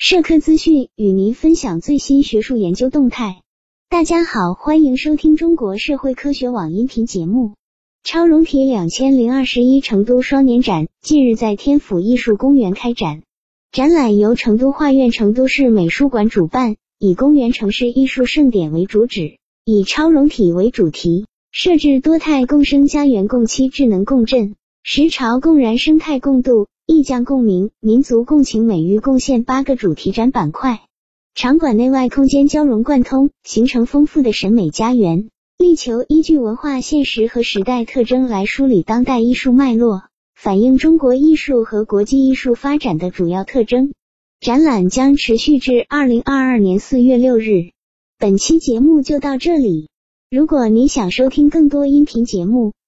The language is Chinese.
社科资讯与您分享最新学术研究动态。大家好，欢迎收听中国社会科学网音频节目。超融体两千零二十一成都双年展近日在天府艺术公园开展，展览由成都画院成都市美术馆主办，以公园城市艺术盛典为主旨，以超融体为主题，设置多态共生家园共栖智能共振、时潮共燃生态共度。意匠共鸣、民族共情美育贡献八个主题展板块，场馆内外空间交融贯通，形成丰富的审美家园。力求依据文化现实和时代特征来梳理当代艺术脉络，反映中国艺术和国际艺术发展的主要特征。展览将持续至二零二二年四月六日。本期节目就到这里。如果你想收听更多音频节目，